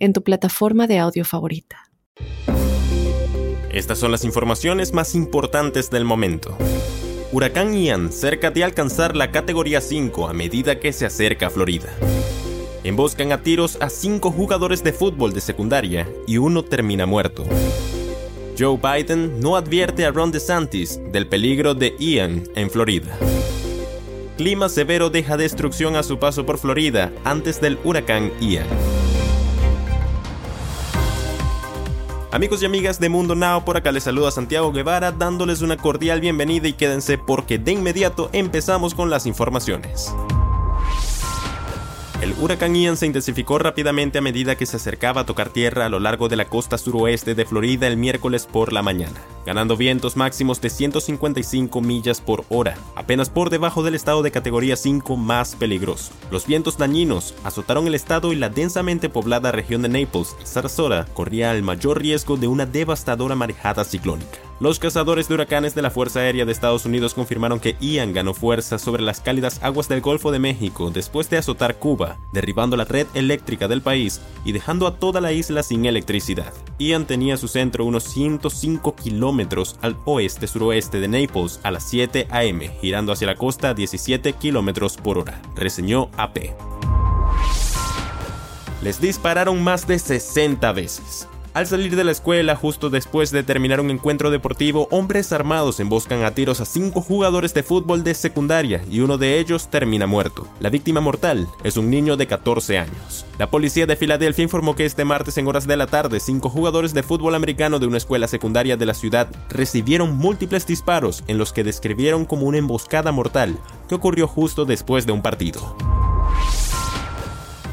en tu plataforma de audio favorita. Estas son las informaciones más importantes del momento. Huracán Ian cerca de alcanzar la categoría 5 a medida que se acerca a Florida. Emboscan a tiros a cinco jugadores de fútbol de secundaria y uno termina muerto. Joe Biden no advierte a Ron DeSantis del peligro de Ian en Florida. Clima severo deja destrucción a su paso por Florida antes del huracán Ian. Amigos y amigas de Mundo Now, por acá les saluda Santiago Guevara dándoles una cordial bienvenida y quédense porque de inmediato empezamos con las informaciones. El huracán Ian se intensificó rápidamente a medida que se acercaba a tocar tierra a lo largo de la costa suroeste de Florida el miércoles por la mañana, ganando vientos máximos de 155 millas por hora, apenas por debajo del estado de categoría 5 más peligroso. Los vientos dañinos azotaron el estado y la densamente poblada región de Naples, Sarasota, corría el mayor riesgo de una devastadora marejada ciclónica. Los cazadores de huracanes de la Fuerza Aérea de Estados Unidos confirmaron que Ian ganó fuerza sobre las cálidas aguas del Golfo de México después de azotar Cuba, derribando la red eléctrica del país y dejando a toda la isla sin electricidad. Ian tenía su centro unos 105 kilómetros al oeste-suroeste de Naples a las 7 a.m., girando hacia la costa a 17 kilómetros por hora, reseñó AP. Les dispararon más de 60 veces. Al salir de la escuela, justo después de terminar un encuentro deportivo, hombres armados emboscan a tiros a cinco jugadores de fútbol de secundaria y uno de ellos termina muerto. La víctima mortal es un niño de 14 años. La policía de Filadelfia informó que este martes en horas de la tarde, cinco jugadores de fútbol americano de una escuela secundaria de la ciudad recibieron múltiples disparos en los que describieron como una emboscada mortal que ocurrió justo después de un partido.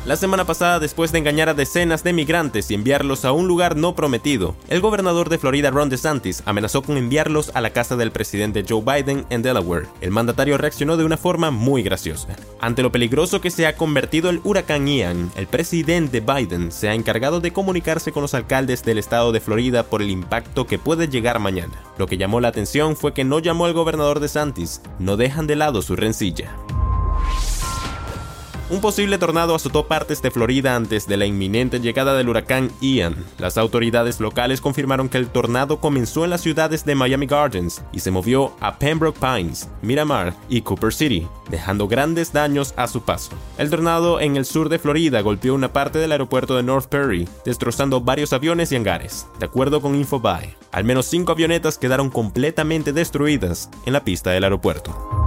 La semana pasada, después de engañar a decenas de migrantes y enviarlos a un lugar no prometido, el gobernador de Florida Ron DeSantis amenazó con enviarlos a la casa del presidente Joe Biden en Delaware. El mandatario reaccionó de una forma muy graciosa. Ante lo peligroso que se ha convertido el huracán Ian, el presidente Biden se ha encargado de comunicarse con los alcaldes del estado de Florida por el impacto que puede llegar mañana. Lo que llamó la atención fue que no llamó al gobernador DeSantis, no dejan de lado su rencilla. Un posible tornado azotó partes de Florida antes de la inminente llegada del huracán Ian. Las autoridades locales confirmaron que el tornado comenzó en las ciudades de Miami Gardens y se movió a Pembroke Pines, Miramar y Cooper City, dejando grandes daños a su paso. El tornado en el sur de Florida golpeó una parte del aeropuerto de North Perry, destrozando varios aviones y hangares. De acuerdo con Infobae, al menos cinco avionetas quedaron completamente destruidas en la pista del aeropuerto.